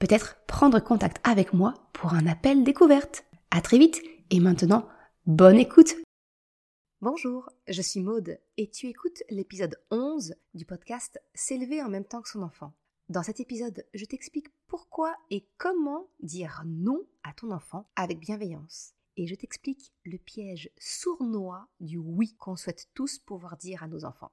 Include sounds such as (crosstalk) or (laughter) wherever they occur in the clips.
peut-être prendre contact avec moi pour un appel découverte. À très vite et maintenant, bonne écoute. Bonjour, je suis Maude et tu écoutes l'épisode 11 du podcast S'élever en même temps que son enfant. Dans cet épisode, je t'explique pourquoi et comment dire non à ton enfant avec bienveillance. Et je t'explique le piège sournois du oui qu'on souhaite tous pouvoir dire à nos enfants.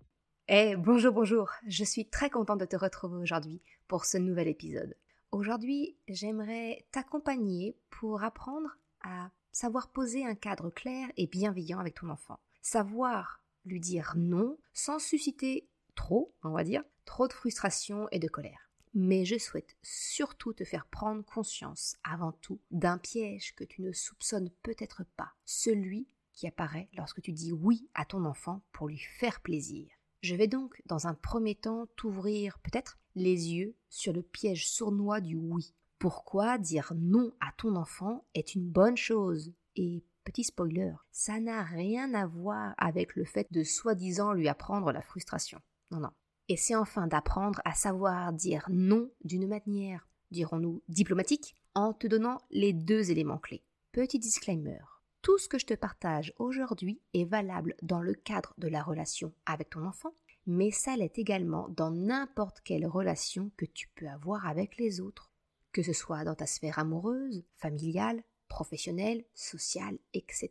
Eh, bonjour, bonjour, je suis très contente de te retrouver aujourd'hui pour ce nouvel épisode. Aujourd'hui, j'aimerais t'accompagner pour apprendre à savoir poser un cadre clair et bienveillant avec ton enfant. Savoir lui dire non sans susciter trop, on va dire, trop de frustration et de colère. Mais je souhaite surtout te faire prendre conscience, avant tout, d'un piège que tu ne soupçonnes peut-être pas, celui qui apparaît lorsque tu dis oui à ton enfant pour lui faire plaisir. Je vais donc, dans un premier temps, t'ouvrir peut-être les yeux sur le piège sournois du oui. Pourquoi dire non à ton enfant est une bonne chose Et petit spoiler, ça n'a rien à voir avec le fait de soi-disant lui apprendre la frustration. Non, non. Et c'est enfin d'apprendre à savoir dire non d'une manière, dirons-nous, diplomatique, en te donnant les deux éléments clés. Petit disclaimer. Tout ce que je te partage aujourd'hui est valable dans le cadre de la relation avec ton enfant, mais ça l'est également dans n'importe quelle relation que tu peux avoir avec les autres, que ce soit dans ta sphère amoureuse, familiale, professionnelle, sociale, etc.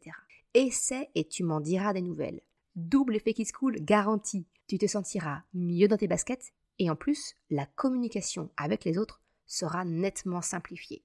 Essaie et tu m'en diras des nouvelles. Double effet qui se coule garanti. Tu te sentiras mieux dans tes baskets et en plus, la communication avec les autres sera nettement simplifiée.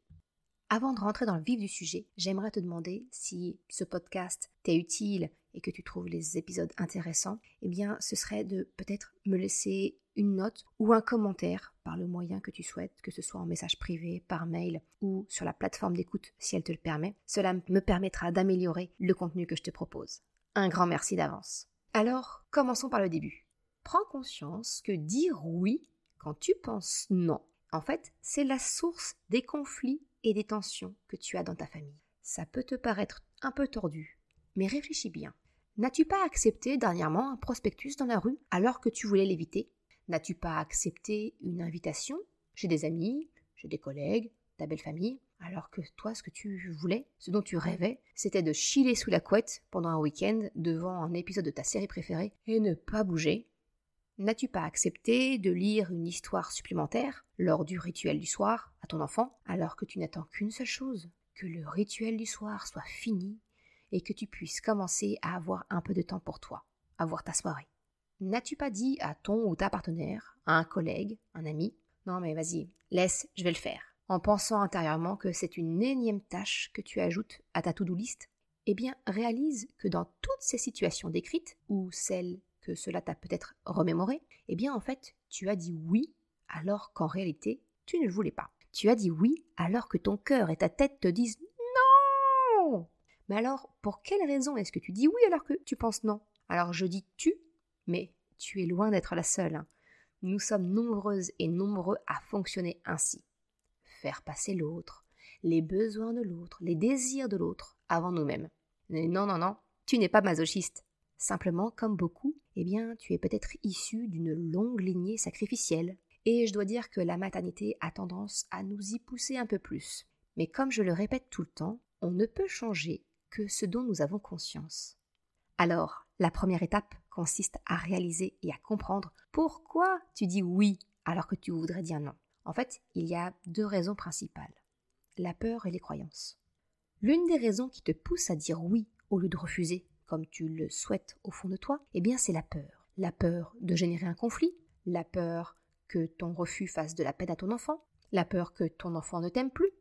Avant de rentrer dans le vif du sujet, j'aimerais te demander si ce podcast t'est utile et que tu trouves les épisodes intéressants, eh bien ce serait de peut-être me laisser une note ou un commentaire par le moyen que tu souhaites, que ce soit en message privé, par mail ou sur la plateforme d'écoute si elle te le permet. Cela me permettra d'améliorer le contenu que je te propose. Un grand merci d'avance. Alors, commençons par le début. Prends conscience que dire oui quand tu penses non, en fait, c'est la source des conflits et des tensions que tu as dans ta famille. Ça peut te paraître un peu tordu, mais réfléchis bien. N'as-tu pas accepté dernièrement un prospectus dans la rue alors que tu voulais l'éviter? N'as-tu pas accepté une invitation chez des amis, chez des collègues, ta belle famille alors que toi, ce que tu voulais, ce dont tu rêvais, c'était de chiller sous la couette pendant un week-end devant un épisode de ta série préférée et ne pas bouger? N'as-tu pas accepté de lire une histoire supplémentaire lors du rituel du soir à ton enfant alors que tu n'attends qu'une seule chose, que le rituel du soir soit fini et que tu puisses commencer à avoir un peu de temps pour toi, à voir ta soirée? N'as-tu pas dit à ton ou ta partenaire, à un collègue, un ami, non mais vas-y, laisse, je vais le faire, en pensant intérieurement que c'est une énième tâche que tu ajoutes à ta to-do list? Eh bien, réalise que dans toutes ces situations décrites, ou celles que cela t'a peut-être remémoré, eh bien en fait, tu as dit oui alors qu'en réalité, tu ne le voulais pas. Tu as dit oui alors que ton cœur et ta tête te disent non. Mais alors, pour quelle raison est-ce que tu dis oui alors que tu penses non? Alors je dis tu, mais tu es loin d'être la seule. Nous sommes nombreuses et nombreux à fonctionner ainsi. Faire passer l'autre, les besoins de l'autre, les désirs de l'autre avant nous-mêmes. Non, non, non, tu n'es pas masochiste. Simplement, comme beaucoup, eh bien, tu es peut-être issu d'une longue lignée sacrificielle. Et je dois dire que la maternité a tendance à nous y pousser un peu plus. Mais comme je le répète tout le temps, on ne peut changer que ce dont nous avons conscience. Alors, la première étape consiste à réaliser et à comprendre pourquoi tu dis oui alors que tu voudrais dire non. En fait, il y a deux raisons principales. La peur et les croyances. L'une des raisons qui te pousse à dire oui au lieu de refuser, comme tu le souhaites au fond de toi, eh bien c'est la peur. La peur de générer un conflit, la peur que ton refus fasse de la peine à ton enfant, la peur que ton enfant ne t'aime plus.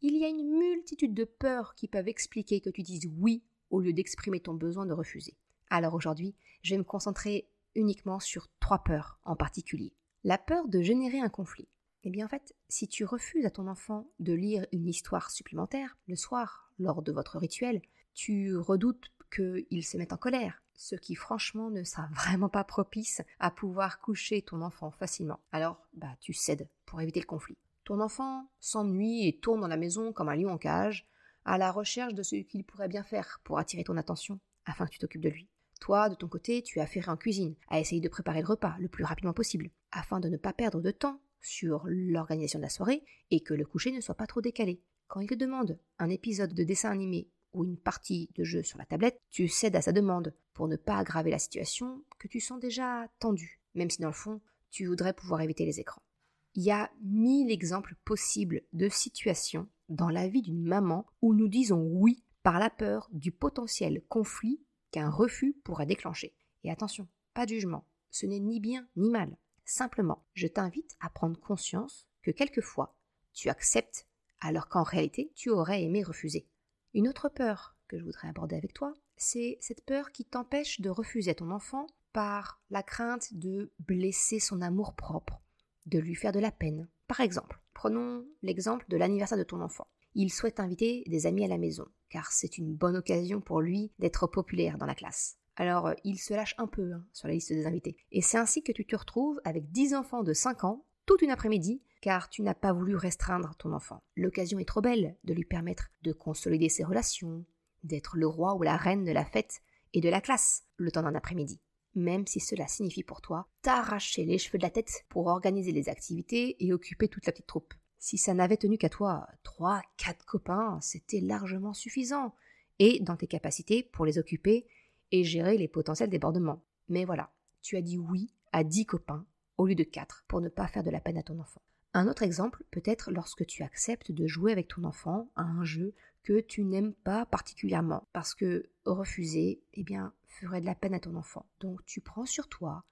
Il y a une multitude de peurs qui peuvent expliquer que tu dises oui au lieu d'exprimer ton besoin de refuser. Alors aujourd'hui, je vais me concentrer uniquement sur trois peurs en particulier. La peur de générer un conflit. Eh bien en fait, si tu refuses à ton enfant de lire une histoire supplémentaire le soir, lors de votre rituel, tu redoutes qu'il se mette en colère, ce qui franchement ne sera (laughs) vraiment pas propice à pouvoir coucher ton enfant facilement. Alors, bah tu cèdes pour éviter le conflit. Ton enfant s'ennuie et tourne dans la maison comme un lion en cage, à la recherche de ce qu'il pourrait bien faire pour attirer ton attention, afin que tu t'occupes de lui. Toi, de ton côté, tu as affairé en cuisine, à essayer de préparer le repas le plus rapidement possible, afin de ne pas perdre de temps sur l'organisation de la soirée et que le coucher ne soit pas trop décalé. Quand il te demande un épisode de dessin animé ou une partie de jeu sur la tablette, tu cèdes à sa demande pour ne pas aggraver la situation que tu sens déjà tendue, même si dans le fond, tu voudrais pouvoir éviter les écrans. Il y a mille exemples possibles de situations dans la vie d'une maman où nous disons oui par la peur du potentiel conflit qu'un refus pourrait déclencher. Et attention, pas de jugement, ce n'est ni bien ni mal. Simplement, je t'invite à prendre conscience que quelquefois, tu acceptes alors qu'en réalité, tu aurais aimé refuser. Une autre peur que je voudrais aborder avec toi, c'est cette peur qui t'empêche de refuser à ton enfant par la crainte de blesser son amour propre, de lui faire de la peine. Par exemple, prenons l'exemple de l'anniversaire de ton enfant. Il souhaite inviter des amis à la maison, car c'est une bonne occasion pour lui d'être populaire dans la classe. Alors euh, il se lâche un peu hein, sur la liste des invités. Et c'est ainsi que tu te retrouves avec 10 enfants de 5 ans, toute une après-midi, car tu n'as pas voulu restreindre ton enfant. L'occasion est trop belle de lui permettre de consolider ses relations, d'être le roi ou la reine de la fête et de la classe le temps d'un après-midi. Même si cela signifie pour toi t'arracher les cheveux de la tête pour organiser les activités et occuper toute la petite troupe. Si ça n'avait tenu qu'à toi, trois, quatre copains, c'était largement suffisant, et dans tes capacités pour les occuper et gérer les potentiels débordements. Mais voilà, tu as dit oui à dix copains au lieu de quatre pour ne pas faire de la peine à ton enfant. Un autre exemple peut être lorsque tu acceptes de jouer avec ton enfant à un jeu que tu n'aimes pas particulièrement, parce que refuser, eh ferait de la peine à ton enfant. Donc tu prends sur toi,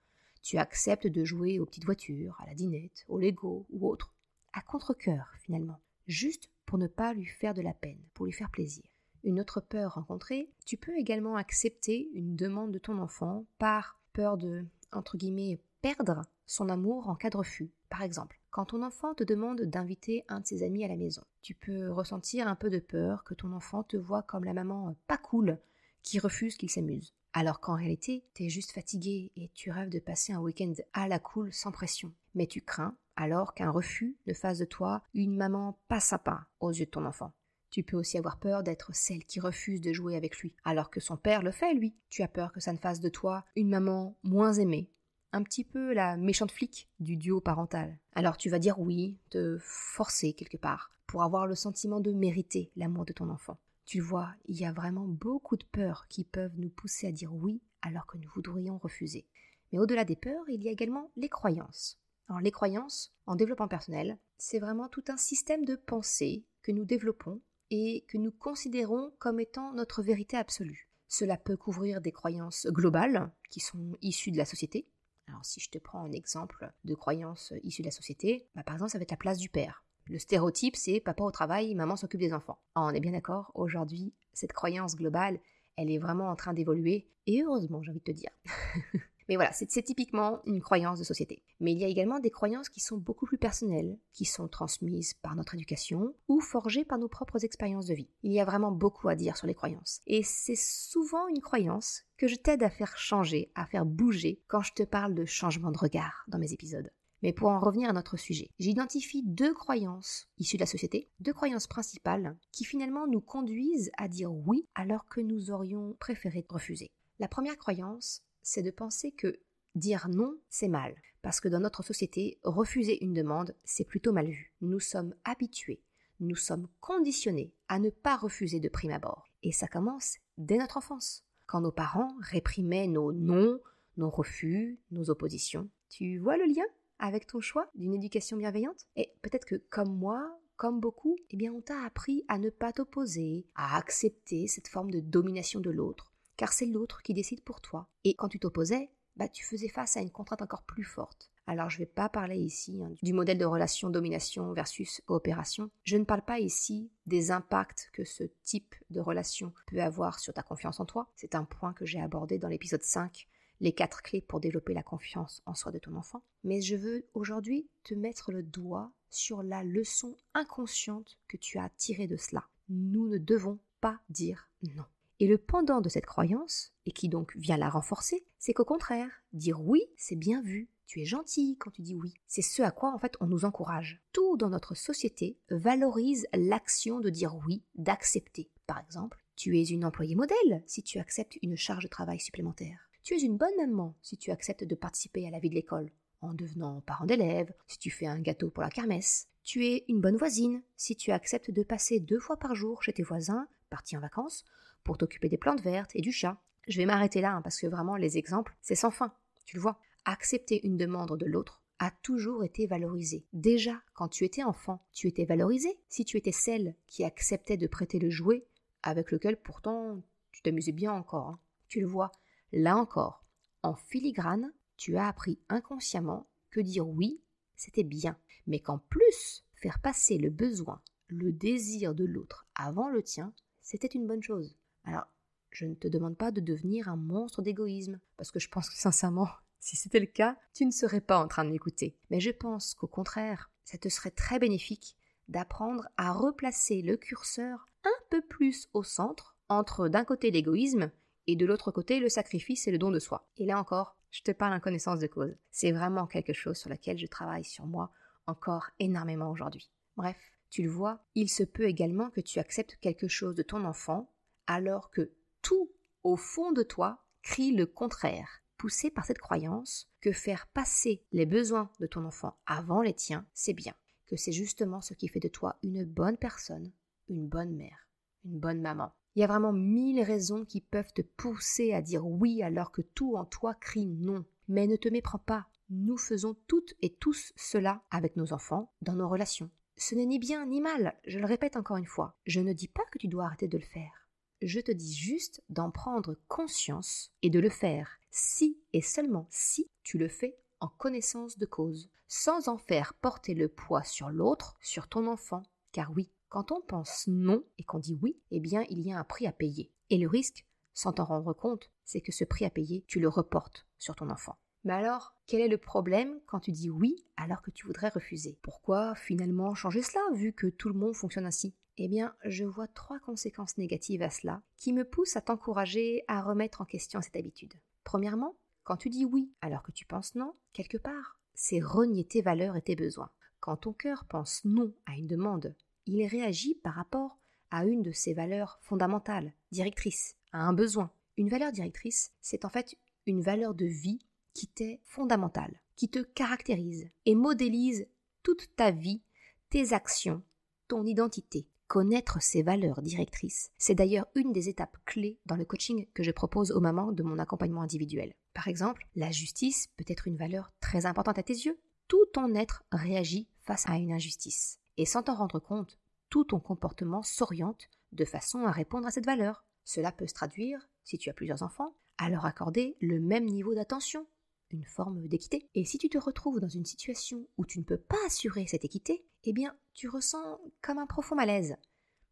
tu acceptes de jouer aux petites voitures, à la dinette, au Lego ou autre, à contre-coeur finalement, juste pour ne pas lui faire de la peine, pour lui faire plaisir. Une autre peur rencontrée, tu peux également accepter une demande de ton enfant par peur de, entre guillemets, perdre son amour en cas de refus. Par exemple, quand ton enfant te demande d'inviter un de ses amis à la maison, tu peux ressentir un peu de peur que ton enfant te voit comme la maman pas cool qui refuse qu'il s'amuse. Alors qu'en réalité, t'es juste fatigué et tu rêves de passer un week-end à la cool sans pression. Mais tu crains alors qu'un refus ne fasse de toi une maman pas sympa aux yeux de ton enfant. Tu peux aussi avoir peur d'être celle qui refuse de jouer avec lui, alors que son père le fait, lui. Tu as peur que ça ne fasse de toi une maman moins aimée, un petit peu la méchante flic du duo parental. Alors tu vas dire oui, te forcer quelque part, pour avoir le sentiment de mériter l'amour de ton enfant. Tu vois, il y a vraiment beaucoup de peurs qui peuvent nous pousser à dire oui alors que nous voudrions refuser. Mais au-delà des peurs, il y a également les croyances. Alors les croyances, en développement personnel, c'est vraiment tout un système de pensée que nous développons et que nous considérons comme étant notre vérité absolue. Cela peut couvrir des croyances globales qui sont issues de la société, alors si je te prends un exemple de croyance issue de la société, bah, par exemple ça va être la place du père. Le stéréotype c'est papa au travail, maman s'occupe des enfants. Ah, on est bien d'accord, aujourd'hui cette croyance globale, elle est vraiment en train d'évoluer, et heureusement j'ai envie de te dire. (laughs) Mais voilà, c'est typiquement une croyance de société. Mais il y a également des croyances qui sont beaucoup plus personnelles, qui sont transmises par notre éducation ou forgées par nos propres expériences de vie. Il y a vraiment beaucoup à dire sur les croyances. Et c'est souvent une croyance que je t'aide à faire changer, à faire bouger quand je te parle de changement de regard dans mes épisodes. Mais pour en revenir à notre sujet, j'identifie deux croyances issues de la société, deux croyances principales qui finalement nous conduisent à dire oui alors que nous aurions préféré refuser. La première croyance, c'est de penser que dire non, c'est mal. Parce que dans notre société, refuser une demande, c'est plutôt mal vu. Nous sommes habitués, nous sommes conditionnés à ne pas refuser de prime abord. Et ça commence dès notre enfance, quand nos parents réprimaient nos non, nos refus, nos oppositions. Tu vois le lien avec ton choix d'une éducation bienveillante? Et peut-être que comme moi, comme beaucoup, eh bien on t'a appris à ne pas t'opposer, à accepter cette forme de domination de l'autre, car c'est l'autre qui décide pour toi. Et quand tu t'opposais, bah, tu faisais face à une contrainte encore plus forte. Alors je ne vais pas parler ici hein, du modèle de relation domination versus coopération. Je ne parle pas ici des impacts que ce type de relation peut avoir sur ta confiance en toi. C'est un point que j'ai abordé dans l'épisode 5, les quatre clés pour développer la confiance en soi de ton enfant. Mais je veux aujourd'hui te mettre le doigt sur la leçon inconsciente que tu as tirée de cela. Nous ne devons pas dire non. Et le pendant de cette croyance, et qui donc vient la renforcer, c'est qu'au contraire, dire oui, c'est bien vu, tu es gentil quand tu dis oui. C'est ce à quoi en fait on nous encourage. Tout dans notre société valorise l'action de dire oui, d'accepter. Par exemple, tu es une employée modèle si tu acceptes une charge de travail supplémentaire. Tu es une bonne maman si tu acceptes de participer à la vie de l'école, en devenant parent d'élève, si tu fais un gâteau pour la kermesse. Tu es une bonne voisine si tu acceptes de passer deux fois par jour chez tes voisins, partis en vacances, pour t'occuper des plantes vertes et du chat. Je vais m'arrêter là hein, parce que vraiment les exemples, c'est sans fin. Tu le vois accepter une demande de l'autre a toujours été valorisé. Déjà, quand tu étais enfant, tu étais valorisé si tu étais celle qui acceptait de prêter le jouet avec lequel pourtant tu t'amusais bien encore. Hein. Tu le vois, là encore, en filigrane, tu as appris inconsciemment que dire oui, c'était bien, mais qu'en plus, faire passer le besoin, le désir de l'autre avant le tien, c'était une bonne chose. Alors, je ne te demande pas de devenir un monstre d'égoïsme, parce que je pense que sincèrement, (laughs) si c'était le cas, tu ne serais pas en train de m'écouter. Mais je pense qu'au contraire, ça te serait très bénéfique d'apprendre à replacer le curseur un peu plus au centre, entre d'un côté l'égoïsme et de l'autre côté le sacrifice et le don de soi. Et là encore, je te parle en connaissance de cause. C'est vraiment quelque chose sur laquelle je travaille sur moi encore énormément aujourd'hui. Bref, tu le vois, il se peut également que tu acceptes quelque chose de ton enfant alors que tout au fond de toi crie le contraire poussé par cette croyance que faire passer les besoins de ton enfant avant les tiens, c'est bien, que c'est justement ce qui fait de toi une bonne personne, une bonne mère, une bonne maman. Il y a vraiment mille raisons qui peuvent te pousser à dire oui alors que tout en toi crie non. Mais ne te méprends pas, nous faisons toutes et tous cela avec nos enfants, dans nos relations. Ce n'est ni bien ni mal, je le répète encore une fois. Je ne dis pas que tu dois arrêter de le faire. Je te dis juste d'en prendre conscience et de le faire si et seulement si tu le fais en connaissance de cause, sans en faire porter le poids sur l'autre, sur ton enfant. Car oui, quand on pense non et qu'on dit oui, eh bien il y a un prix à payer. Et le risque, sans t'en rendre compte, c'est que ce prix à payer, tu le reportes sur ton enfant. Mais alors, quel est le problème quand tu dis oui alors que tu voudrais refuser? Pourquoi finalement changer cela vu que tout le monde fonctionne ainsi? Eh bien, je vois trois conséquences négatives à cela qui me poussent à t'encourager à remettre en question cette habitude. Premièrement, quand tu dis oui alors que tu penses non, quelque part, c'est renier tes valeurs et tes besoins. Quand ton cœur pense non à une demande, il réagit par rapport à une de ses valeurs fondamentales, directrices, à un besoin. Une valeur directrice, c'est en fait une valeur de vie qui t'est fondamentale, qui te caractérise et modélise toute ta vie, tes actions, ton identité. Connaître ses valeurs directrices, c'est d'ailleurs une des étapes clés dans le coaching que je propose aux mamans de mon accompagnement individuel. Par exemple, la justice peut être une valeur très importante à tes yeux. Tout ton être réagit face à une injustice. Et sans t'en rendre compte, tout ton comportement s'oriente de façon à répondre à cette valeur. Cela peut se traduire, si tu as plusieurs enfants, à leur accorder le même niveau d'attention, une forme d'équité. Et si tu te retrouves dans une situation où tu ne peux pas assurer cette équité, eh bien, tu ressens comme un profond malaise.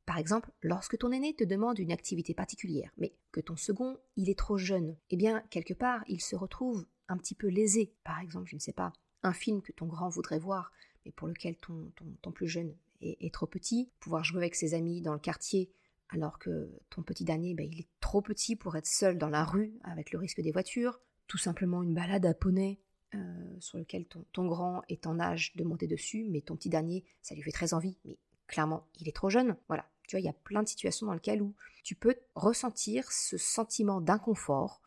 Par exemple, lorsque ton aîné te demande une activité particulière, mais que ton second, il est trop jeune, eh bien, quelque part, il se retrouve un petit peu lésé. Par exemple, je ne sais pas, un film que ton grand voudrait voir, mais pour lequel ton, plus jeune est, trop petit, pouvoir jouer avec ses amis dans le quartier, alors que ton petit dernier, ben, il est trop petit pour être seul dans la rue avec le risque des voitures, tout simplement une balade à poney euh, sur lequel ton, grand est en âge de monter dessus, mais ton petit dernier, ça lui fait très envie, mais clairement, il est trop jeune. Voilà, tu vois, il y a plein de situations dans lesquelles où tu peux ressentir ce sentiment d'inconfort.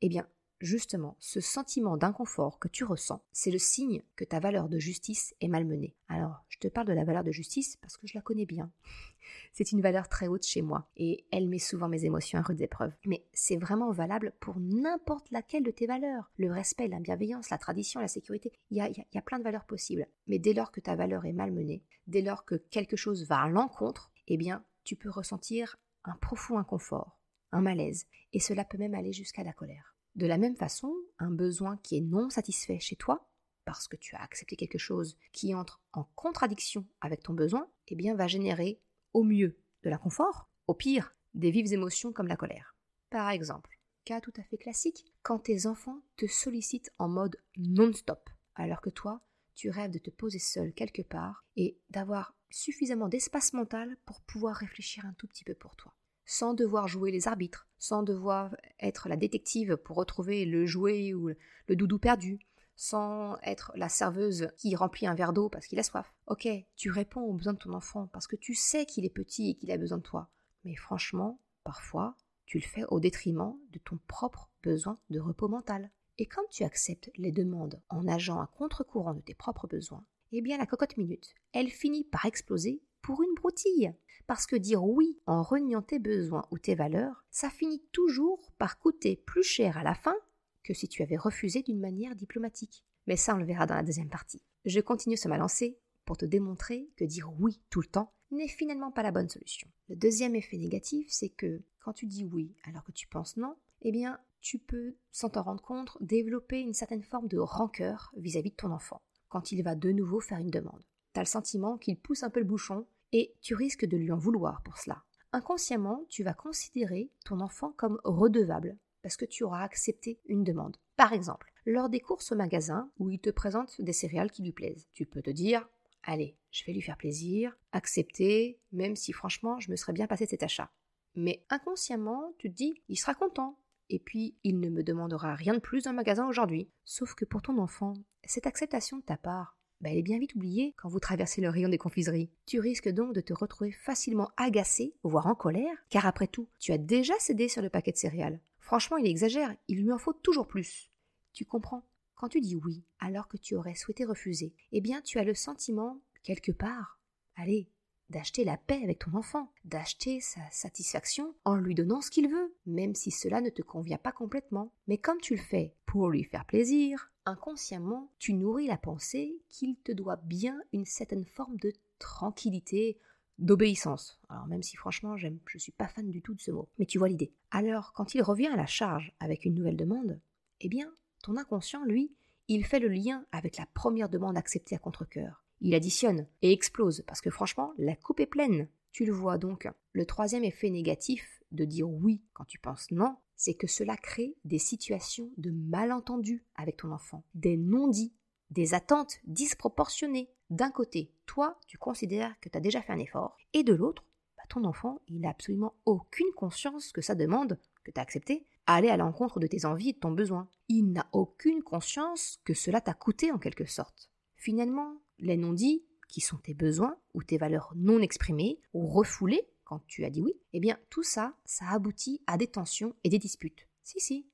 Eh bien, justement, ce sentiment d'inconfort que tu ressens, c'est le signe que ta valeur de justice est malmenée. Alors, je te parle de la valeur de justice parce que je la connais bien. (laughs) C'est une valeur très haute chez moi et elle met souvent mes émotions à rude épreuve. Mais c'est vraiment valable pour n'importe laquelle de tes valeurs. Le respect, la bienveillance, la tradition, la sécurité, il y a, plein de valeurs possibles. Mais dès lors que ta valeur est malmenée, dès lors que quelque chose va à l'encontre, eh bien, tu peux ressentir un profond inconfort, un malaise, et cela peut même aller jusqu'à la colère. De la même façon, un besoin qui est non satisfait chez toi, parce que tu as accepté quelque chose qui entre en contradiction avec ton besoin, eh bien va générer au mieux de l'inconfort, au pire des vives émotions comme la colère. Par exemple, cas tout à fait classique, quand tes enfants te sollicitent en mode non-stop, alors que toi, tu rêves de te poser seul quelque part et d'avoir suffisamment d'espace mental pour pouvoir réfléchir un tout petit peu pour toi sans devoir jouer les arbitres, sans devoir être la détective pour retrouver le jouet ou le doudou perdu, sans être la serveuse qui remplit un verre d'eau parce qu'il a soif. Ok, tu réponds aux besoins de ton enfant parce que tu sais qu'il est petit et qu'il a besoin de toi. Mais franchement, parfois, tu le fais au détriment de ton propre besoin de repos mental. Et quand tu acceptes les demandes en nageant à contre-courant de tes propres besoins, eh bien la cocotte minute, elle finit par exploser pour une broutille. Parce que dire oui en reniant tes besoins ou tes valeurs, ça finit toujours par coûter plus cher à la fin que si tu avais refusé d'une manière diplomatique. Mais ça, on le verra dans la deuxième partie. Je continue ce lancée pour te démontrer que dire oui tout le temps n'est finalement pas la bonne solution. Le deuxième effet négatif, c'est que quand tu dis oui alors que tu penses non, eh bien, tu peux, sans t'en rendre compte, développer une certaine forme de rancœur vis-à-vis -vis de ton enfant quand il va de nouveau faire une demande. Le sentiment qu'il pousse un peu le bouchon et tu risques de lui en vouloir pour cela. Inconsciemment, tu vas considérer ton enfant comme redevable parce que tu auras accepté une demande. Par exemple, lors des courses au magasin où il te présente des céréales qui lui plaisent, tu peux te dire Allez, je vais lui faire plaisir, accepter, même si franchement je me serais bien passé cet achat. Mais inconsciemment, tu te dis Il sera content, et puis il ne me demandera rien de plus le magasin aujourd'hui. Sauf que pour ton enfant, cette acceptation de ta part, bah, elle est bien vite oubliée quand vous traversez le rayon des confiseries. Tu risques donc de te retrouver facilement agacé, voire en colère, car après tout, tu as déjà cédé sur le paquet de céréales. Franchement, il exagère, il lui en faut toujours plus. Tu comprends? Quand tu dis oui, alors que tu aurais souhaité refuser, eh bien tu as le sentiment, quelque part, allez, d'acheter la paix avec ton enfant, d'acheter sa satisfaction en lui donnant ce qu'il veut, même si cela ne te convient pas complètement. Mais comme tu le fais pour lui faire plaisir, inconsciemment, tu nourris la pensée qu'il te doit bien une certaine forme de tranquillité, d'obéissance. Alors même si franchement, j'aime, je suis pas fan du tout de ce mot, mais tu vois l'idée. Alors, quand il revient à la charge avec une nouvelle demande, eh bien, ton inconscient, lui, il fait le lien avec la première demande acceptée à contre-cœur. Il additionne et explose parce que franchement, la coupe est pleine. Tu le vois donc. Le troisième effet négatif de dire oui quand tu penses non, c'est que cela crée des situations de malentendu avec ton enfant, des non-dits, des attentes disproportionnées. D'un côté, toi, tu considères que tu as déjà fait un effort, et de l'autre, bah, ton enfant, il n'a absolument aucune conscience que sa demande, que tu as acceptée, allait à l'encontre de tes envies et de ton besoin. Il n'a aucune conscience que cela t'a coûté en quelque sorte. Finalement, les non-dits, qui sont tes besoins ou tes valeurs non exprimées ou refoulées quand tu as dit oui, eh bien tout ça, ça aboutit à des tensions et des disputes. Si, si.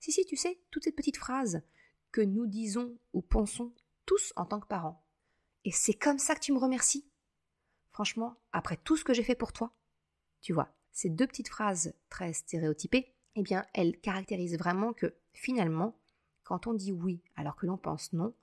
Si, si, tu sais, toutes ces petites phrases que nous disons ou pensons tous en tant que parents. Et c'est comme ça que tu me remercies. Franchement, après tout ce que j'ai fait pour toi, tu vois, ces deux petites phrases très stéréotypées, eh bien, elles caractérisent vraiment que finalement, quand on dit oui alors que l'on pense non,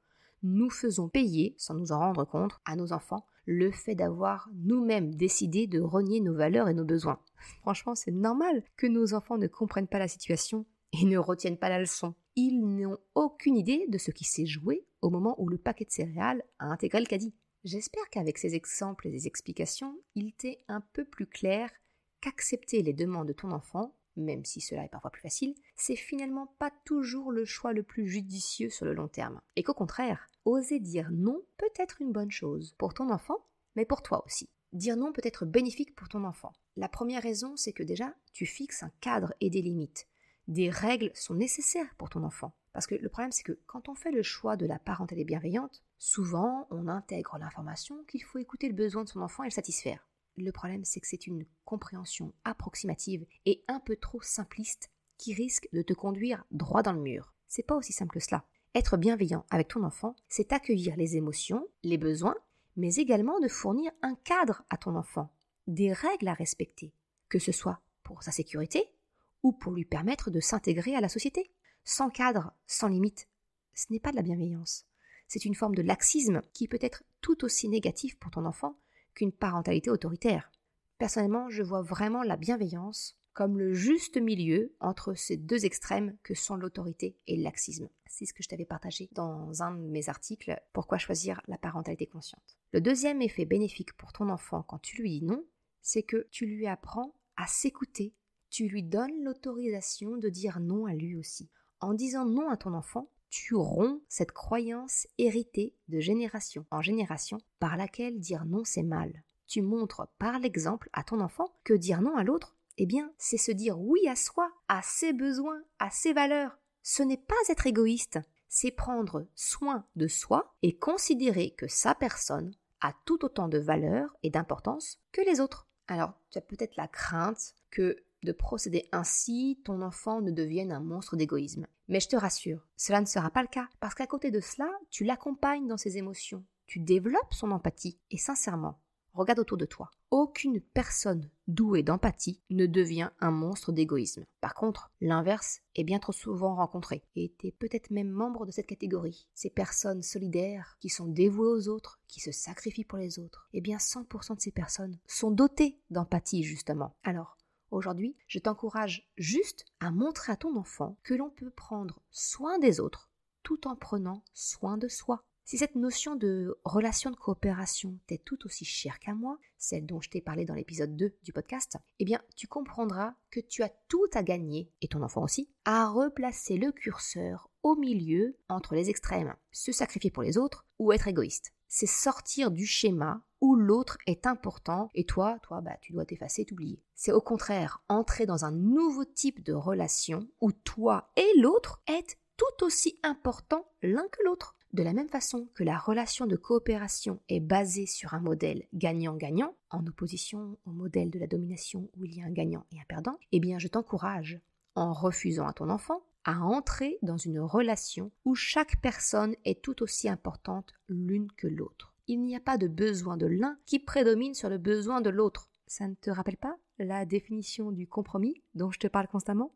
nous faisons payer, sans nous en rendre compte, à nos enfants le fait d'avoir nous-mêmes décidé de renier nos valeurs et nos besoins. Franchement, c'est normal que nos enfants ne comprennent pas la situation et ne retiennent pas la leçon. Ils n'ont aucune idée de ce qui s'est joué au moment où le paquet de céréales a intégré le caddie. J'espère qu'avec ces exemples et ces explications, il t'est un peu plus clair qu'accepter les demandes de ton enfant même si cela est parfois plus facile, c'est finalement pas toujours le choix le plus judicieux sur le long terme. Et qu'au contraire, oser dire non peut être une bonne chose pour ton enfant, mais pour toi aussi. Dire non peut être bénéfique pour ton enfant. La première raison, c'est que déjà, tu fixes un cadre et des limites. Des règles sont nécessaires pour ton enfant. Parce que le problème, c'est que quand on fait le choix de la parentalité bienveillante, souvent on intègre l'information qu'il faut écouter le besoin de son enfant et le satisfaire. Le problème, c'est que c'est une compréhension approximative et un peu trop simpliste qui risque de te conduire droit dans le mur. C'est pas aussi simple que cela. Être bienveillant avec ton enfant, c'est accueillir les émotions, les besoins, mais également de fournir un cadre à ton enfant, des règles à respecter, que ce soit pour sa sécurité ou pour lui permettre de s'intégrer à la société. Sans cadre, sans limite, ce n'est pas de la bienveillance. C'est une forme de laxisme qui peut être tout aussi négatif pour ton enfant qu'une parentalité autoritaire. Personnellement, je vois vraiment la bienveillance comme le juste milieu entre ces deux extrêmes que sont l'autorité et le laxisme. C'est ce que je t'avais partagé dans un de mes articles, Pourquoi choisir la parentalité consciente. Le deuxième effet bénéfique pour ton enfant quand tu lui dis non, c'est que tu lui apprends à s'écouter. Tu lui donnes l'autorisation de dire non à lui aussi. En disant non à ton enfant, tu romps cette croyance héritée de génération en génération par laquelle dire non c'est mal. Tu montres par l'exemple à ton enfant que dire non à l'autre, eh bien, c'est se dire oui à soi, à ses besoins, à ses valeurs. Ce n'est pas être égoïste, c'est prendre soin de soi et considérer que sa personne a tout autant de valeur et d'importance que les autres. Alors, tu as peut-être la crainte que de procéder ainsi, ton enfant ne devienne un monstre d'égoïsme. Mais je te rassure, cela ne sera pas le cas, parce qu'à côté de cela, tu l'accompagnes dans ses émotions, tu développes son empathie, et sincèrement, regarde autour de toi. Aucune personne douée d'empathie ne devient un monstre d'égoïsme. Par contre, l'inverse est bien trop souvent rencontré, et tu es peut-être même membre de cette catégorie. Ces personnes solidaires, qui sont dévouées aux autres, qui se sacrifient pour les autres, eh bien 100% de ces personnes sont dotées d'empathie justement. Alors, Aujourd'hui, je t'encourage juste à montrer à ton enfant que l'on peut prendre soin des autres tout en prenant soin de soi. Si cette notion de relation de coopération t'est tout aussi chère qu'à moi, celle dont je t'ai parlé dans l'épisode 2 du podcast, eh bien tu comprendras que tu as tout à gagner, et ton enfant aussi, à replacer le curseur au milieu entre les extrêmes, se sacrifier pour les autres ou être égoïste. C'est sortir du schéma où l'autre est important et toi, toi, bah, tu dois t'effacer, t'oublier. C'est au contraire entrer dans un nouveau type de relation où toi et l'autre êtes tout aussi importants l'un que l'autre. De la même façon que la relation de coopération est basée sur un modèle gagnant-gagnant, en opposition au modèle de la domination où il y a un gagnant et un perdant, eh bien je t'encourage, en refusant à ton enfant, à entrer dans une relation où chaque personne est tout aussi importante l'une que l'autre il n'y a pas de besoin de l'un qui prédomine sur le besoin de l'autre. Ça ne te rappelle pas la définition du compromis dont je te parle constamment?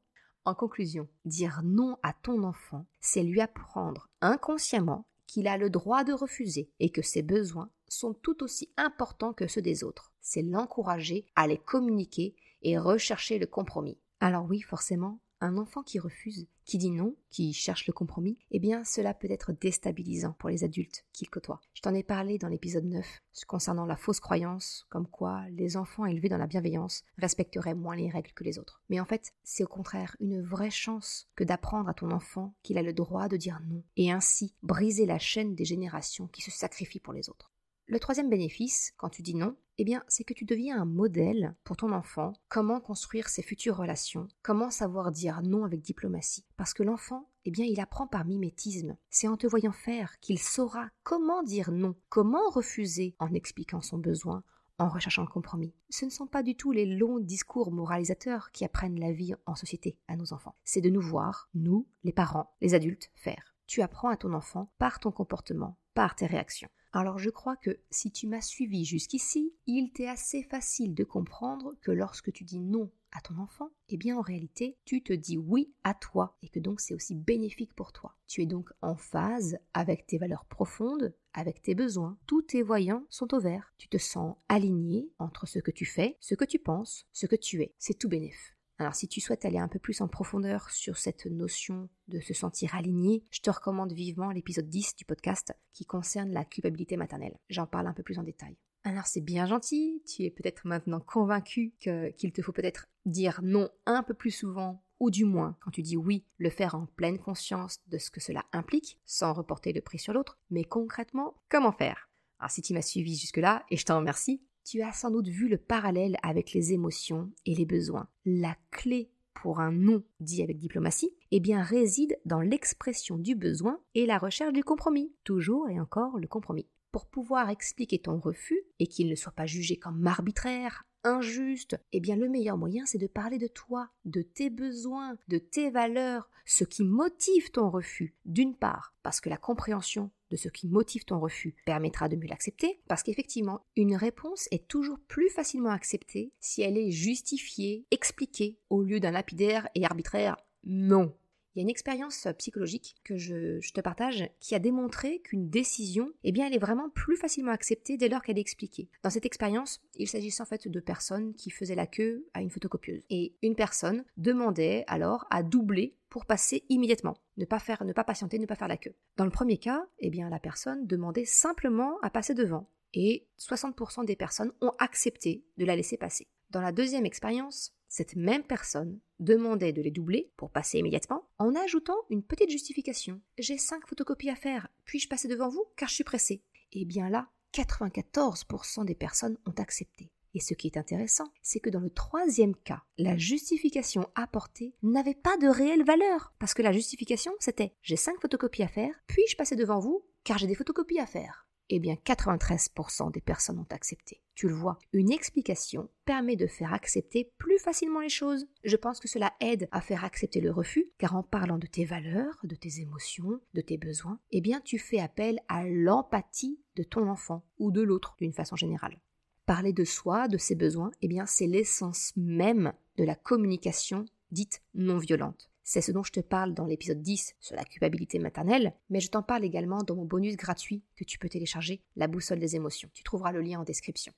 En conclusion, dire non à ton enfant, c'est lui apprendre inconsciemment qu'il a le droit de refuser et que ses besoins sont tout aussi importants que ceux des autres. C'est l'encourager à les communiquer et rechercher le compromis. Alors oui, forcément, un enfant qui refuse, qui dit non, qui cherche le compromis, eh bien cela peut être déstabilisant pour les adultes qu'il côtoie. Je t'en ai parlé dans l'épisode 9 concernant la fausse croyance, comme quoi les enfants élevés dans la bienveillance respecteraient moins les règles que les autres. Mais en fait, c'est au contraire une vraie chance que d'apprendre à ton enfant qu'il a le droit de dire non, et ainsi briser la chaîne des générations qui se sacrifient pour les autres. Le troisième bénéfice, quand tu dis non, eh bien, c'est que tu deviens un modèle pour ton enfant, comment construire ses futures relations, comment savoir dire non avec diplomatie. Parce que l'enfant, eh bien, il apprend par mimétisme. C'est en te voyant faire qu'il saura comment dire non, comment refuser en expliquant son besoin, en recherchant le compromis. Ce ne sont pas du tout les longs discours moralisateurs qui apprennent la vie en société à nos enfants. C'est de nous voir, nous, les parents, les adultes, faire. Tu apprends à ton enfant par ton comportement, par tes réactions. Alors je crois que si tu m'as suivi jusqu'ici, il t'est assez facile de comprendre que lorsque tu dis non à ton enfant, eh bien en réalité, tu te dis oui à toi et que donc c'est aussi bénéfique pour toi. Tu es donc en phase avec tes valeurs profondes, avec tes besoins. Tous tes voyants sont au vert. Tu te sens aligné entre ce que tu fais, ce que tu penses, ce que tu es. C'est tout bénéf. Alors si tu souhaites aller un peu plus en profondeur sur cette notion de se sentir aligné, je te recommande vivement l'épisode 10 du podcast qui concerne la culpabilité maternelle. J'en parle un peu plus en détail. Alors c'est bien gentil, tu es peut-être maintenant convaincu qu'il te faut peut-être dire non un peu plus souvent ou du moins, quand tu dis oui, le faire en pleine conscience de ce que cela implique, sans reporter le prix sur l'autre. Mais concrètement, comment faire? Alors si tu m'as suivi jusque-là, et je t'en remercie, tu as sans doute vu le parallèle avec les émotions et les besoins. La clé pour un non dit avec diplomatie, eh bien réside dans l'expression du besoin et la recherche du compromis. Toujours et encore le compromis. Pour pouvoir expliquer ton refus et qu'il ne soit pas jugé comme arbitraire, injuste, eh bien le meilleur moyen c'est de parler de toi, de tes besoins, de tes valeurs, ce qui motive ton refus. D'une part, parce que la compréhension de ce qui motive ton refus permettra de mieux l'accepter, parce qu'effectivement, une réponse est toujours plus facilement acceptée si elle est justifiée, expliquée, au lieu d'un lapidaire et arbitraire non. Y a une expérience psychologique que je, te partage qui a démontré qu'une décision, eh bien, est vraiment plus facilement acceptée dès lors qu'elle est expliquée. Dans cette expérience, il s'agissait en fait de personnes qui faisaient la queue à une photocopieuse. Et une personne demandait alors à doubler pour passer immédiatement, ne pas faire, ne pas patienter, ne pas faire la queue. Dans le premier cas, eh bien, la personne demandait simplement à passer devant. Et 60% des personnes ont accepté de la laisser passer. Dans la deuxième expérience, cette même personne demandait de les doubler pour passer immédiatement en ajoutant une petite justification. J'ai cinq photocopies à faire, puis-je passer devant vous? Car je suis pressé eh bien là, 94% des personnes ont accepté. Et ce qui est intéressant, c'est que dans le troisième cas, la justification apportée n'avait pas de réelle valeur. Parce que la justification, c'était j'ai cinq photocopies à faire, puis-je passer devant vous? Car j'ai des photocopies à faire eh bien 93% des personnes ont accepté. Tu le vois, une explication permet de faire accepter plus facilement les choses. Je pense que cela aide à faire accepter le refus, car en parlant de tes valeurs, de tes émotions, de tes besoins, eh bien tu fais appel à l'empathie de ton enfant ou de l'autre d'une façon générale. Parler de soi, de ses besoins, eh bien c'est l'essence même de la communication dite non violente. C'est ce dont je te parle dans l'épisode 10 sur la culpabilité maternelle, mais je t'en parle également dans mon bonus gratuit que tu peux télécharger, la boussole des émotions. Tu trouveras le lien en description.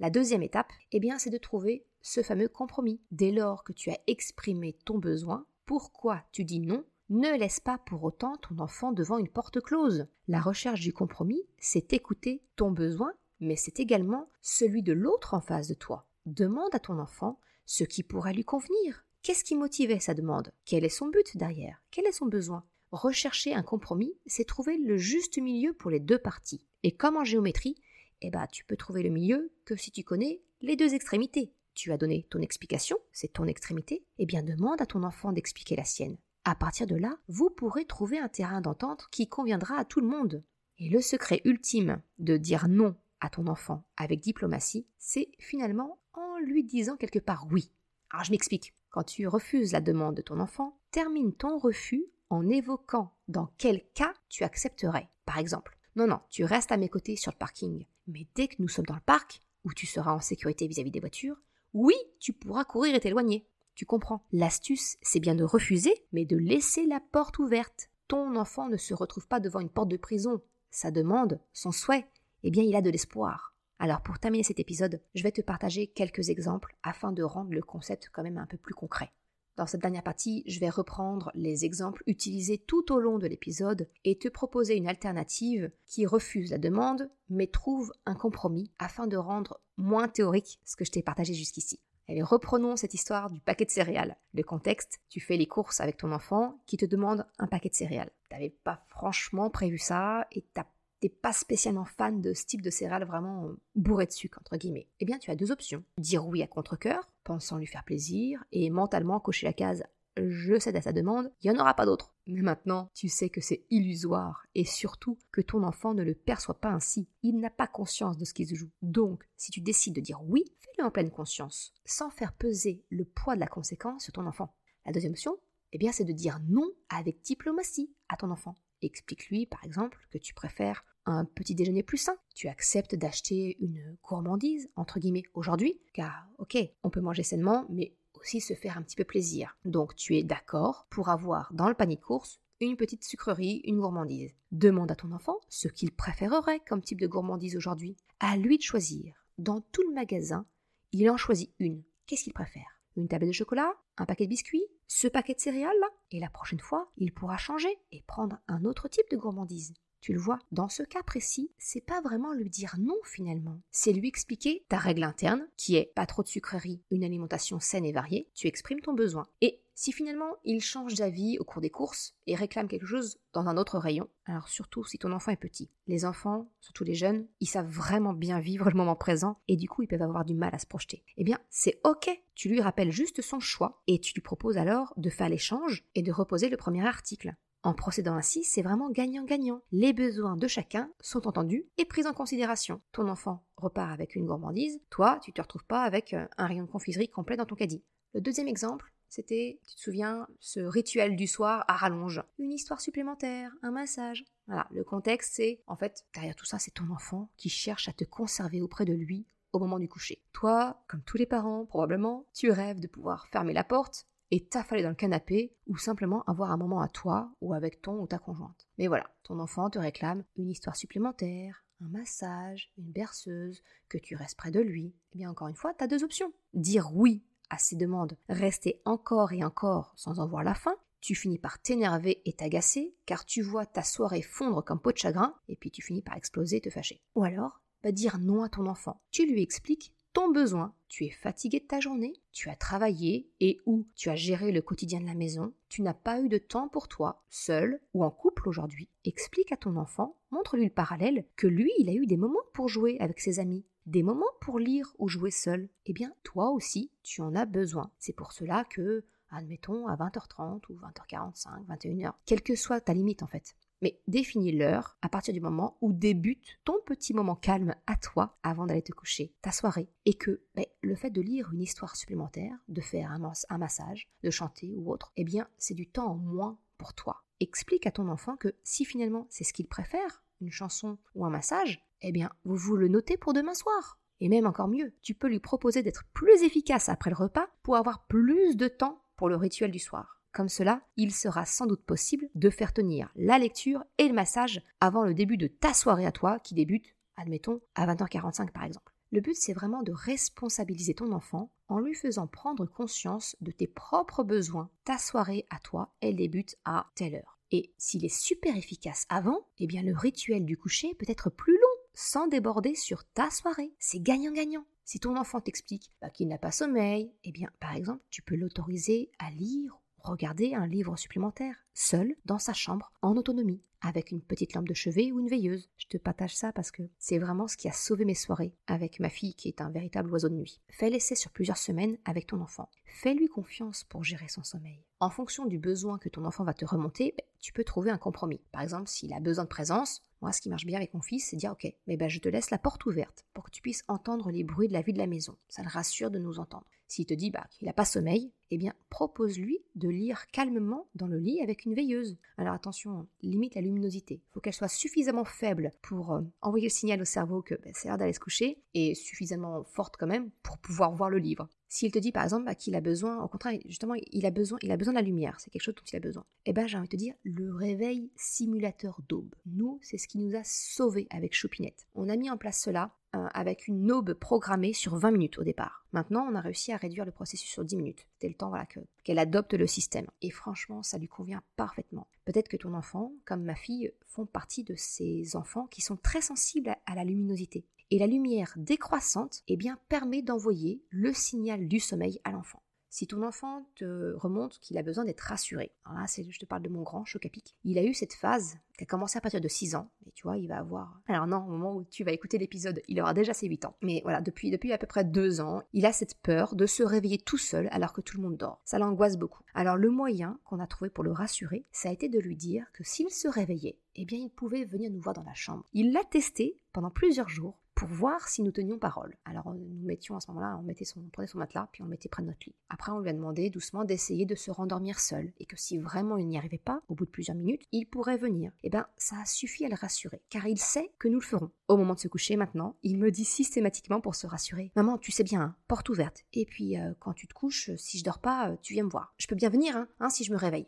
La deuxième étape, eh bien, c'est de trouver ce fameux compromis. Dès lors que tu as exprimé ton besoin, pourquoi tu dis non? Ne laisse pas pour autant ton enfant devant une porte close. La recherche du compromis, c'est écouter ton besoin, mais c'est également celui de l'autre en face de toi. Demande à ton enfant ce qui pourrait lui convenir. Qu'est-ce qui motivait sa demande? Quel est son but derrière? Quel est son besoin? Rechercher un compromis, c'est trouver le juste milieu pour les deux parties. Et comme en géométrie, eh ben, tu peux trouver le milieu que si tu connais les deux extrémités. Tu as donné ton explication, c'est ton extrémité, eh bien demande à ton enfant d'expliquer la sienne. À partir de là, vous pourrez trouver un terrain d'entente qui conviendra à tout le monde. Et le secret ultime de dire non à ton enfant avec diplomatie, c'est finalement en lui disant quelque part oui. Alors je m'explique. Quand tu refuses la demande de ton enfant, termine ton refus en évoquant dans quel cas tu accepterais. Par exemple, non, non, tu restes à mes côtés sur le parking, mais dès que nous sommes dans le parc, où tu seras en sécurité vis-à-vis des voitures, oui, tu pourras courir et t'éloigner. Tu comprends? L'astuce, c'est bien de refuser, mais de laisser la porte ouverte. Ton enfant ne se retrouve pas devant une porte de prison. Sa demande, son souhait, eh bien, il a de l'espoir. Alors pour terminer cet épisode, je vais te partager quelques exemples afin de rendre le concept quand même un peu plus concret. Dans cette dernière partie, je vais reprendre les exemples utilisés tout au long de l'épisode et te proposer une alternative qui refuse la demande mais trouve un compromis afin de rendre moins théorique ce que je t'ai partagé jusqu'ici. Et reprenons cette histoire du paquet de céréales. Le contexte, tu fais les courses avec ton enfant qui te demande un paquet de céréales. T'avais pas franchement prévu ça et t'as pas spécialement fan de ce type de céréales vraiment bourré de sucre, entre guillemets, eh bien tu as deux options. Dire oui à contre-coeur, pensant lui faire plaisir, et mentalement cocher la case je cède à sa demande, il n'y en aura pas d'autre. Mais maintenant, tu sais que c'est illusoire et surtout que ton enfant ne le perçoit pas ainsi. Il n'a pas conscience de ce qui se joue. Donc, si tu décides de dire oui, fais-le en pleine conscience, sans faire peser le poids de la conséquence sur ton enfant. La deuxième option, eh bien, c'est de dire non avec diplomatie à ton enfant. Explique-lui, par exemple, que tu préfères un petit déjeuner plus sain. Tu acceptes d'acheter une gourmandise, entre guillemets, aujourd'hui, car, ok, on peut manger sainement, mais aussi se faire un petit peu plaisir. Donc, tu es d'accord pour avoir dans le panier de course une petite sucrerie, une gourmandise. Demande à ton enfant ce qu'il préférerait comme type de gourmandise aujourd'hui. À lui de choisir. Dans tout le magasin, il en choisit une. Qu'est-ce qu'il préfère? Une tablette de chocolat Un paquet de biscuits ce paquet de céréales là, et la prochaine fois, il pourra changer et prendre un autre type de gourmandise. Tu le vois, dans ce cas précis, c'est pas vraiment lui dire non finalement. C'est lui expliquer ta règle interne, qui est pas trop de sucreries, une alimentation saine et variée, tu exprimes ton besoin. Et si finalement il change d'avis au cours des courses et réclame quelque chose dans un autre rayon, alors surtout si ton enfant est petit. Les enfants, surtout les jeunes, ils savent vraiment bien vivre le moment présent et du coup ils peuvent avoir du mal à se projeter. Eh bien, c'est ok. Tu lui rappelles juste son choix et tu lui proposes alors de faire l'échange et de reposer le premier article. En procédant ainsi, c'est vraiment gagnant-gagnant. Les besoins de chacun sont entendus et pris en considération. Ton enfant repart avec une gourmandise, toi, tu te retrouves pas avec euh, un rayon de confiserie complet dans ton caddie. Le deuxième exemple, c'était, tu te souviens, ce rituel du soir à rallonge. Une histoire supplémentaire, un massage. Voilà, le contexte, c'est, en fait, derrière tout ça, c'est ton enfant qui cherche à te conserver auprès de lui au moment du coucher. Toi, comme tous les parents, probablement, tu rêves de pouvoir fermer la porte et t'affaler dans le canapé ou simplement avoir un moment à toi ou avec ton ou ta conjointe. Mais voilà, ton enfant te réclame une histoire supplémentaire, un massage, une berceuse, que tu restes près de lui. Eh bien encore une fois, tu as deux options. Dire oui à ces demandes, rester encore et encore sans en voir la fin, tu finis par t'énerver et t'agacer, car tu vois ta soirée fondre comme peau de chagrin, et puis tu finis par exploser et te fâcher. Ou alors, bah dire non à ton enfant. Tu lui expliques ton besoin. Tu es fatigué de ta journée, tu as travaillé et ou tu as géré le quotidien de la maison, tu n'as pas eu de temps pour toi, seul ou en couple aujourd'hui. Explique à ton enfant, montre-lui le parallèle, que lui, il a eu des moments pour jouer avec ses amis, des moments pour lire ou jouer seul. Eh bien, toi aussi, tu en as besoin. C'est pour cela que, admettons, à 20h30 ou 20h45, 21h, quelle que soit ta limite en fait, mais définis l'heure à partir du moment où débute ton petit moment calme à toi avant d'aller te coucher, ta soirée. Et que ben, le fait de lire une histoire supplémentaire, de faire un, massage, de chanter ou autre, eh bien c'est du temps en moins pour toi. Explique à ton enfant que si finalement c'est ce qu'il préfère, une chanson ou un massage, eh bien vous vous le notez pour demain soir. Et même encore mieux, tu peux lui proposer d'être plus efficace après le repas pour avoir plus de temps pour le rituel du soir. Comme cela, il sera sans doute possible de faire tenir la lecture et le massage avant le début de ta soirée à toi qui débute, admettons, à 20h45 par exemple. Le but, c'est vraiment de responsabiliser ton enfant en lui faisant prendre conscience de tes propres besoins. Ta soirée à toi, elle débute à telle heure. Et s'il est super efficace avant, eh bien le rituel du coucher peut être plus long, sans déborder sur ta soirée. C'est gagnant-gagnant. Si ton enfant t'explique bah, qu'il n'a pas sommeil, eh bien par exemple, tu peux l'autoriser à lire regarder un livre supplémentaire, seul, dans sa chambre, en autonomie, avec une petite lampe de chevet ou une veilleuse. Je te partage ça parce que c'est vraiment ce qui a sauvé mes soirées avec ma fille qui est un véritable oiseau de nuit. Fais l'essai sur plusieurs semaines avec ton enfant. Fais-lui confiance pour gérer son sommeil. En fonction du besoin que ton enfant va te remonter, tu peux trouver un compromis. Par exemple, s'il a besoin de présence, moi, ce qui marche bien avec mon fils, c'est dire Ok, mais ben, je te laisse la porte ouverte pour que tu puisses entendre les bruits de la vie de la maison. Ça le rassure de nous entendre. S'il te dit bah, qu'il n'a pas sommeil, eh bien, propose-lui de lire calmement dans le lit avec une veilleuse. Alors attention, limite la luminosité. Il faut qu'elle soit suffisamment faible pour euh, envoyer le signal au cerveau que ben, c'est l'heure d'aller se coucher, et suffisamment forte quand même pour pouvoir voir le livre. S'il te dit par exemple bah, qu'il a besoin, au contraire, justement, il a besoin, il a besoin de la lumière, c'est quelque chose dont il a besoin. Eh ben, j'ai envie de te dire, le réveil simulateur d'aube. Nous, c'est ce qui nous a sauvés avec Choupinette. On a mis en place cela euh, avec une aube programmée sur 20 minutes au départ. Maintenant, on a réussi à réduire le processus sur 10 minutes. C'était le temps voilà, qu'elle adopte le système. Et franchement, ça lui convient parfaitement. Peut-être que ton enfant, comme ma fille, font partie de ces enfants qui sont très sensibles à la luminosité. Et la lumière décroissante eh bien, permet d'envoyer le signal du sommeil à l'enfant. Si ton enfant te remonte qu'il a besoin d'être rassuré, alors là, je te parle de mon grand choc à pic, il a eu cette phase qui a commencé à partir de 6 ans, et tu vois, il va avoir... Alors non, au moment où tu vas écouter l'épisode, il aura déjà ses 8 ans. Mais voilà, depuis, depuis à peu près 2 ans, il a cette peur de se réveiller tout seul alors que tout le monde dort. Ça l'angoisse beaucoup. Alors le moyen qu'on a trouvé pour le rassurer, ça a été de lui dire que s'il se réveillait, eh bien il pouvait venir nous voir dans la chambre. Il l'a testé pendant plusieurs jours pour voir si nous tenions parole. Alors nous mettions à ce moment-là, on prenait son matelas, puis on le mettait près de notre lit. Après, on lui a demandé doucement d'essayer de se rendormir seul, et que si vraiment il n'y arrivait pas, au bout de plusieurs minutes, il pourrait venir. Eh bien, ça a suffi à le rassurer, car il sait que nous le ferons. Au moment de se coucher maintenant, il me dit systématiquement pour se rassurer, maman, tu sais bien, hein, porte ouverte. Et puis euh, quand tu te couches, si je dors pas, euh, tu viens me voir. Je peux bien venir, hein, hein si je me réveille.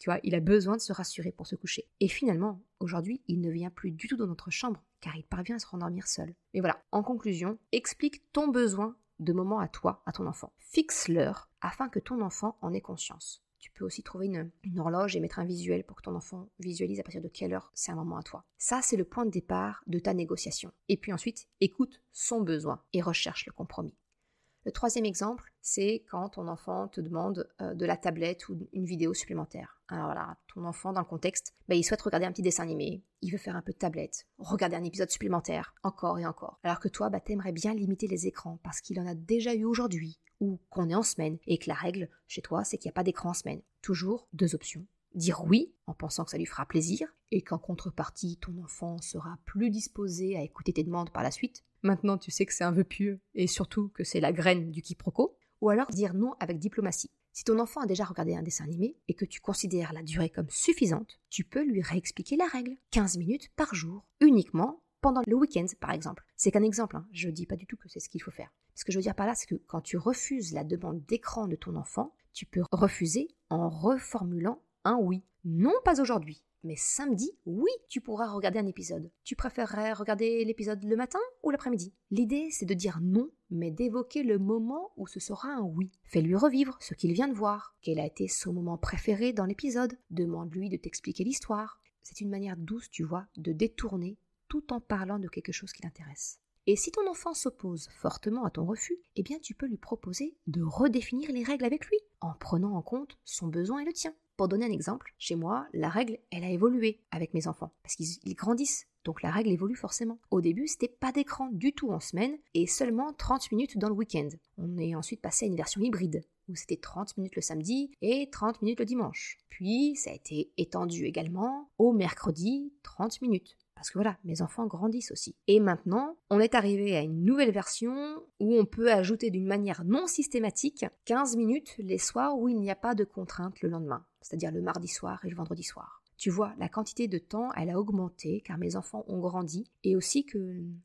Tu vois, il a besoin de se rassurer pour se coucher. Et finalement, aujourd'hui, il ne vient plus du tout dans notre chambre car il parvient à se rendormir seul. Mais voilà, en conclusion, explique ton besoin de moment à toi, à ton enfant. Fixe l'heure afin que ton enfant en ait conscience. Tu peux aussi trouver une, horloge et mettre un visuel pour que ton enfant visualise à partir de quelle heure c'est un moment à toi. Ça, c'est le point de départ de ta négociation. Et puis ensuite, écoute son besoin et recherche le compromis. Le troisième exemple, c'est quand ton enfant te demande euh, de la tablette ou une vidéo supplémentaire. Alors voilà, ton enfant dans le contexte, bah, il souhaite regarder un petit dessin animé, il veut faire un peu de tablette, regarder un épisode supplémentaire, encore et encore. Alors que toi, bah, t'aimerais bien limiter les écrans parce qu'il en a déjà eu aujourd'hui ou qu'on est en semaine et que la règle chez toi, c'est qu'il n'y a pas d'écran en semaine. Toujours deux options. Dire oui en pensant que ça lui fera plaisir et qu'en contrepartie ton enfant sera plus disposé à écouter tes demandes par la suite. Maintenant tu sais que c'est un vœu pieux et surtout que c'est la graine du quiproquo. Ou alors dire non avec diplomatie. Si ton enfant a déjà regardé un dessin animé et que tu considères la durée comme suffisante, tu peux lui réexpliquer la règle. 15 minutes par jour, uniquement pendant le week-end, par exemple. C'est qu'un exemple, hein. je ne dis pas du tout que c'est ce qu'il faut faire. Ce que je veux dire par là, c'est que quand tu refuses la demande d'écran de ton enfant, tu peux refuser en reformulant un oui. Non, pas aujourd'hui. Mais samedi, oui, tu pourras regarder un épisode. Tu préférerais regarder l'épisode le matin ou l'après-midi? L'idée, c'est de dire non, mais d'évoquer le moment où ce sera un oui. Fais-lui revivre ce qu'il vient de voir. Quel a été son moment préféré dans l'épisode? Demande-lui de t'expliquer l'histoire. C'est une manière douce, tu vois, de détourner tout en parlant de quelque chose qui l'intéresse. Et si ton enfant s'oppose fortement à ton refus, eh bien tu peux lui proposer de redéfinir les règles avec lui, en prenant en compte son besoin et le tien. Pour donner un exemple, chez moi, la règle, elle a évolué avec mes enfants, parce qu'ils grandissent. Donc la règle évolue forcément. Au début, c'était pas d'écran du tout en semaine et seulement 30 minutes dans le week-end. On est ensuite passé à une version hybride, où c'était 30 minutes le samedi et 30 minutes le dimanche. Puis ça a été étendu également au mercredi, 30 minutes. Parce que voilà, mes enfants grandissent aussi. Et maintenant, on est arrivé à une nouvelle version où on peut ajouter d'une manière non systématique 15 minutes les soirs où il n'y a pas de contrainte le lendemain, c'est-à-dire le mardi soir et le vendredi soir. Tu vois, la quantité de temps, elle a augmenté car mes enfants ont grandi et aussi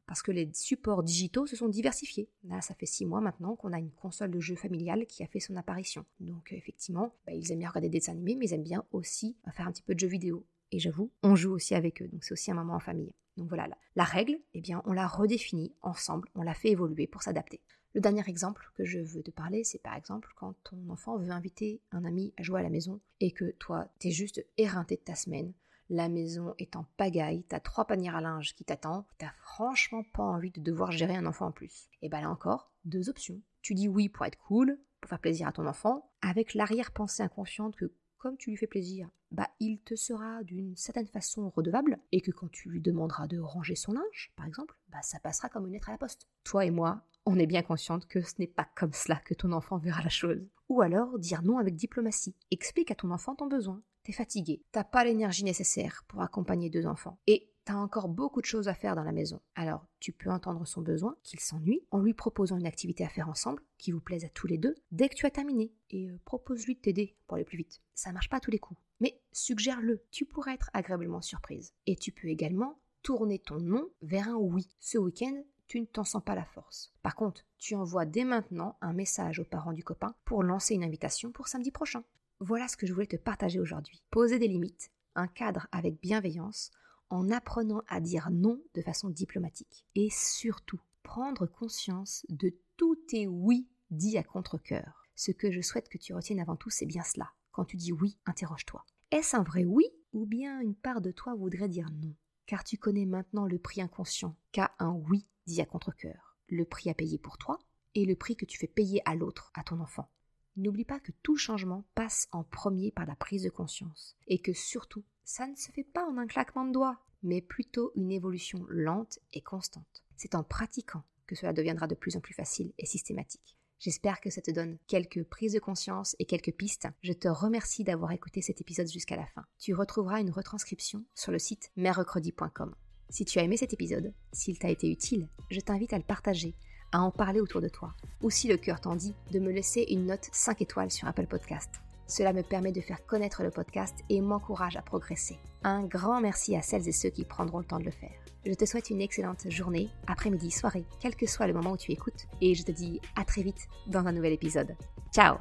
parce que les supports digitaux se sont diversifiés. Là, ça fait six mois maintenant qu'on a une console de jeux familiale qui a fait son apparition. Donc effectivement, bah, ils aiment bien regarder des animés, mais ils aiment bien aussi faire un petit peu de jeux vidéo et j'avoue, on joue aussi avec eux, donc c'est aussi un moment en famille. Donc voilà, la, règle, eh bien, on l'a redéfinie ensemble, on l'a fait évoluer pour s'adapter. Le dernier exemple que je veux te parler, c'est par exemple quand ton enfant veut inviter un ami à jouer à la maison et que toi, t'es juste éreinté de ta semaine, la maison est en pagaille, t'as trois panières à linge qui t'attendent, t'as franchement pas envie de devoir gérer un enfant en plus. Et bien là encore, deux options. Tu dis oui pour être cool, pour faire plaisir à ton enfant, avec l'arrière-pensée inconsciente que comme tu lui fais plaisir, bah, il te sera d'une certaine façon redevable et que quand tu lui demanderas de ranger son linge, par exemple, bah, ça passera comme une lettre à la poste. Toi et moi, on est bien consciente que ce n'est pas comme cela que ton enfant verra la chose. Ou alors dire non avec diplomatie. Explique à ton enfant ton besoin. T'es fatigué, t'as pas l'énergie nécessaire pour accompagner deux enfants. Et T'as encore beaucoup de choses à faire dans la maison. Alors, tu peux entendre son besoin, qu'il s'ennuie, en lui proposant une activité à faire ensemble, qui vous plaise à tous les deux, dès que tu as terminé. Et euh, propose-lui de t'aider pour aller plus vite. Ça marche pas tous les coups. Mais suggère-le, tu pourrais être agréablement surprise. Et tu peux également tourner ton non vers un oui. Ce week-end, tu ne t'en sens pas la force. Par contre, tu envoies dès maintenant un message aux parents du copain pour lancer une invitation pour samedi prochain. Voilà ce que je voulais te partager aujourd'hui. Poser des limites, un cadre avec bienveillance, en apprenant à dire non de façon diplomatique. Et surtout, prendre conscience de tous tes oui dits à contre-coeur. Ce que je souhaite que tu retiennes avant tout, c'est bien cela. Quand tu dis oui, interroge-toi. Est-ce un vrai oui ou bien une part de toi voudrait dire non? Car tu connais maintenant le prix inconscient qu'a un oui dit à contre-coeur. Le prix à payer pour toi et le prix que tu fais payer à l'autre, à ton enfant. N'oublie pas que tout changement passe en premier par la prise de conscience et que surtout, ça ne se fait pas en un claquement de doigts, mais plutôt une évolution lente et constante. C'est en pratiquant que cela deviendra de plus en plus facile et systématique. J'espère que ça te donne quelques prises de conscience et quelques pistes. Je te remercie d'avoir écouté cet épisode jusqu'à la fin. Tu retrouveras une retranscription sur le site merrecredi.com. Si tu as aimé cet épisode, s'il t'a été utile, je t'invite à le partager à en parler autour de toi, ou si le cœur t'en dit, de me laisser une note 5 étoiles sur Apple Podcast. Cela me permet de faire connaître le podcast et m'encourage à progresser. Un grand merci à celles et ceux qui prendront le temps de le faire. Je te souhaite une excellente journée, après-midi, soirée, quel que soit le moment où tu écoutes, et je te dis à très vite dans un nouvel épisode. Ciao